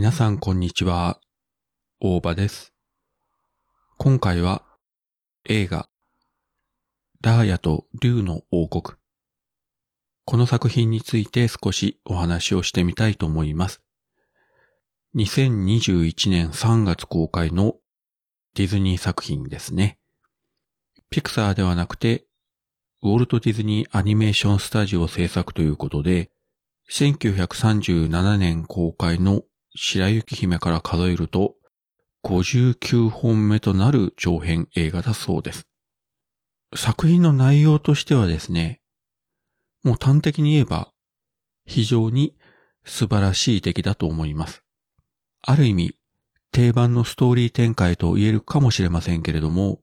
皆さんこんにちは。大場です。今回は映画ラーヤと竜の王国。この作品について少しお話をしてみたいと思います。2021年3月公開のディズニー作品ですね。ピクサーではなくて、ウォルト・ディズニー・アニメーション・スタジオ制作ということで、1937年公開の白雪姫から数えると59本目となる長編映画だそうです。作品の内容としてはですね、もう端的に言えば非常に素晴らしい出来だと思います。ある意味定番のストーリー展開と言えるかもしれませんけれども、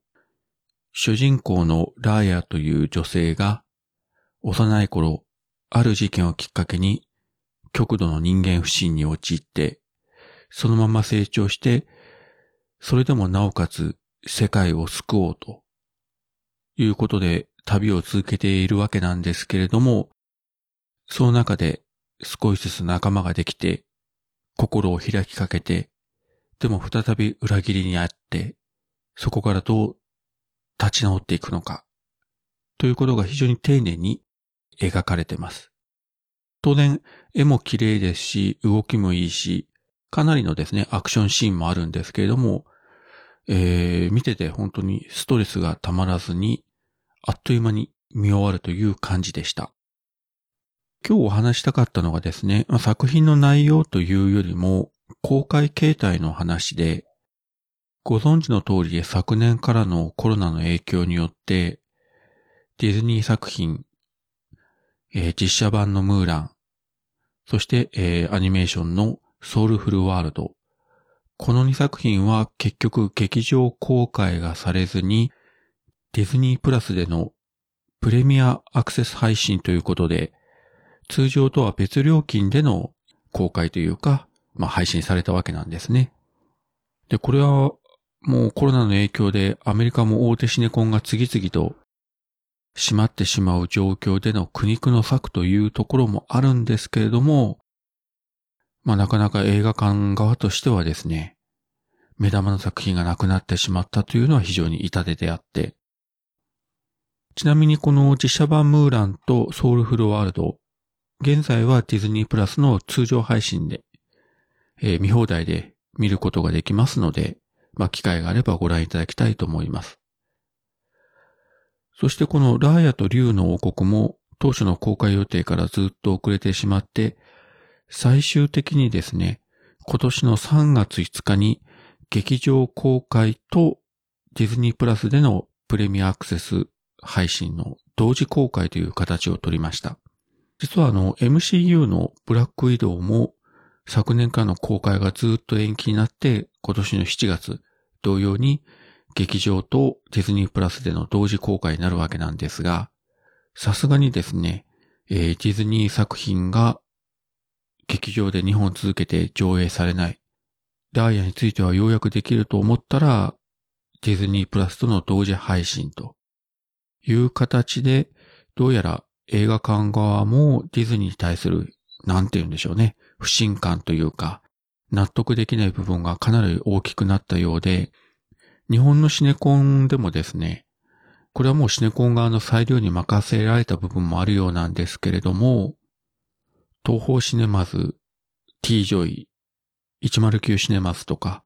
主人公のラーヤという女性が幼い頃ある事件をきっかけに極度の人間不信に陥って、そのまま成長して、それでもなおかつ世界を救おうということで旅を続けているわけなんですけれども、その中で少しずつ仲間ができて、心を開きかけて、でも再び裏切りにあって、そこからどう立ち直っていくのか、ということが非常に丁寧に描かれてます。当然、絵も綺麗ですし、動きもいいし、かなりのですね、アクションシーンもあるんですけれども、えー、見てて本当にストレスがたまらずに、あっという間に見終わるという感じでした。今日お話したかったのがですね、まあ作品の内容というよりも、公開形態の話で、ご存知の通りで昨年からのコロナの影響によって、ディズニー作品、えー実写版のムーラン、そして、えーアニメーションのソウルフルワールド。この2作品は結局劇場公開がされずに、ディズニープラスでのプレミアアクセス配信ということで、通常とは別料金での公開というか、まあ配信されたわけなんですね。で、これはもうコロナの影響でアメリカも大手シネコンが次々と閉まってしまう状況での苦肉の策というところもあるんですけれども、まあなかなか映画館側としてはですね、目玉の作品がなくなってしまったというのは非常に痛手であって、ちなみにこの実写版ムーランとソウルフルワールド、現在はディズニープラスの通常配信で、えー見放題で見ることができますので、まあ機会があればご覧いただきたいと思います。そしてこのラーヤと竜の王国も当初の公開予定からずっと遅れてしまって、最終的にですね、今年の3月5日に劇場公開とディズニープラスでのプレミアアクセス配信の同時公開という形を取りました。実はあの MCU のブラックウィドウも昨年からの公開がずっと延期になって今年の7月同様に劇場とディズニープラスでの同時公開になるわけなんですが、さすがにですね、えーディズニー作品が劇場で2本続けて上映されない。ダイヤについてはようやくできると思ったら、ディズニープラスとの同時配信という形で、どうやら映画館側もディズニーに対する、なんて言うんでしょうね、不信感というか、納得できない部分がかなり大きくなったようで、日本のシネコンでもですね、これはもうシネコン側の裁量に任せられた部分もあるようなんですけれども、 TOHO シネマズ、T ジョイ、109シネマズとか、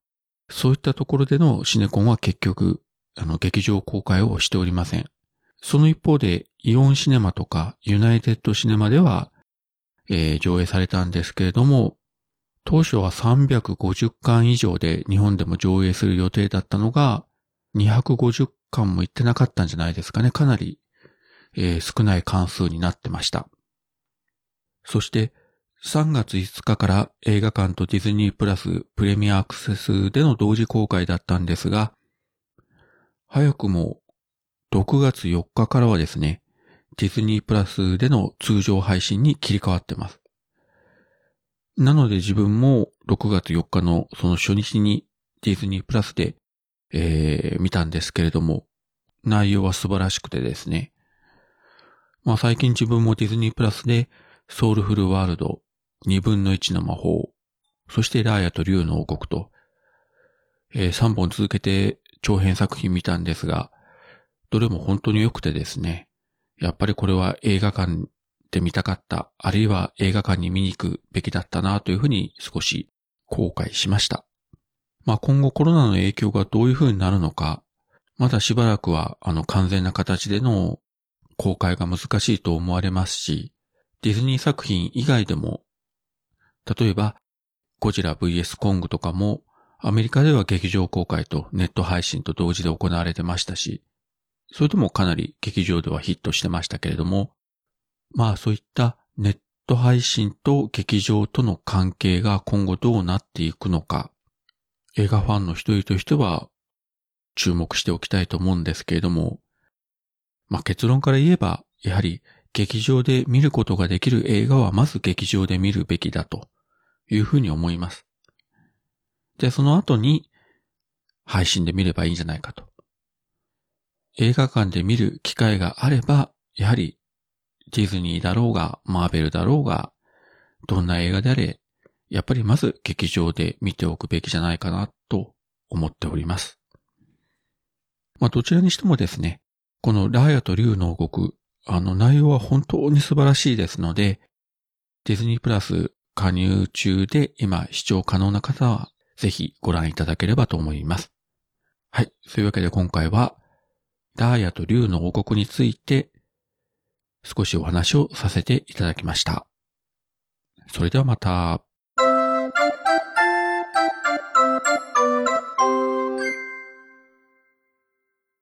そういったところでのシネコンは結局、あの、劇場公開をしておりません。その一方で、イオンシネマとか、ユナイテッドシネマでは、えー上映されたんですけれども、当初は350巻以上で日本でも上映する予定だったのが、250巻も行ってなかったんじゃないですかね。かなり、えー少ない関数になってました。そして、3月5日から映画館とディズニープラスプレミアアクセスでの同時公開だったんですが、早くも6月4日からはですね、ディズニープラスでの通常配信に切り替わってます。なので自分も6月4日のその初日にディズニープラスで、えー見たんですけれども、内容は素晴らしくてですね。まあ最近自分もディズニープラスでソウルフルワールド2分の1の魔法、そしてラーヤと竜の王国と、えー、3本続けて長編作品見たんですが、どれも本当に良くてですね、やっぱりこれは映画館で見たかった、あるいは映画館に見に行くべきだったなというふうに少し後悔しました。まあ今後コロナの影響がどういうふうになるのか、まだしばらくはあの完全な形での公開が難しいと思われますし、ディズニー作品以外でも、例えばゴジラ VS コングとかも、アメリカでは劇場公開とネット配信と同時で行われてましたし、それでもかなり劇場ではヒットしてましたけれども、まあそういったネット配信と劇場との関係が今後どうなっていくのか、映画ファンの一人としては注目しておきたいと思うんですけれども、まあ結論から言えば、やはり劇場で見ることができる映画はまず劇場で見るべきだというふうに思います。で、その後に配信で見ればいいんじゃないかと。映画館で見る機会があれば、やはりディズニーだろうが、マーベルだろうが、どんな映画であれ、やっぱりまず劇場で見ておくべきじゃないかなと思っております。まあどちらにしてもですね、このラーヤと竜の王国、あの内容は本当に素晴らしいですので、ディズニープラス加入中で今視聴可能な方はぜひご覧いただければと思います。はい。そういうわけで今回は、ダーヤと竜の王国について少しお話をさせていただきました。それではまた。